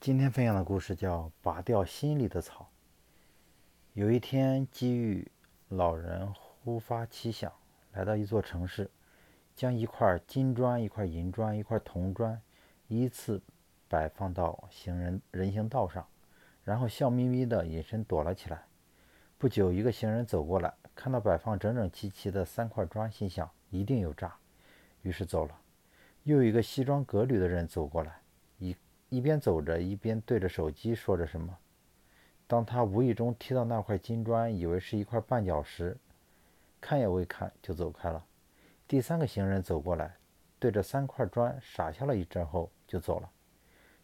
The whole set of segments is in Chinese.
今天分享的故事叫《拔掉心里的草》。有一天，机遇老人忽发奇想，来到一座城市，将一块金砖、一块银砖、一块铜砖依次摆放到行人人行道上，然后笑眯眯地隐身躲了起来。不久，一个行人走过来，看到摆放整整齐齐的三块砖，心想一定有诈，于是走了。又一个西装革履的人走过来。一边走着，一边对着手机说着什么。当他无意中踢到那块金砖，以为是一块绊脚石，看也未看就走开了。第三个行人走过来，对着三块砖傻笑了一阵后就走了。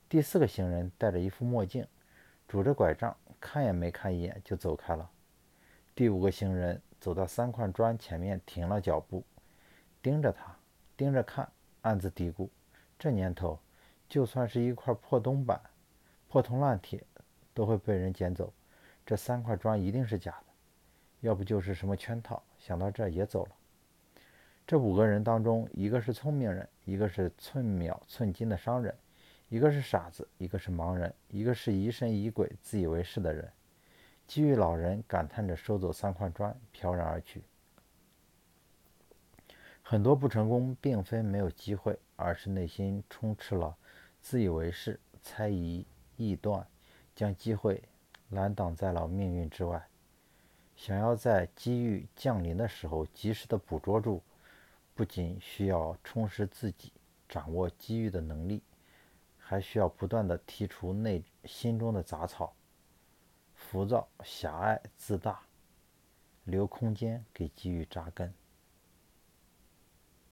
第四个行人戴着一副墨镜，拄着拐杖，看也没看一眼就走开了。第五个行人走到三块砖前面停了脚步，盯着他，盯着看，暗自嘀咕：这年头。就算是一块破铜板、破铜烂铁，都会被人捡走。这三块砖一定是假的，要不就是什么圈套。想到这，也走了。这五个人当中，一个是聪明人，一个是寸秒寸金的商人，一个是傻子，一个是盲人，一个是疑神疑鬼、自以为是的人。机遇老人感叹着，收走三块砖，飘然而去。很多不成功，并非没有机会，而是内心充斥了自以为是、猜疑、臆断，将机会拦挡在了命运之外。想要在机遇降临的时候及时的捕捉住，不仅需要充实自己、掌握机遇的能力，还需要不断的剔除内心中的杂草、浮躁、狭隘、自大，留空间给机遇扎根。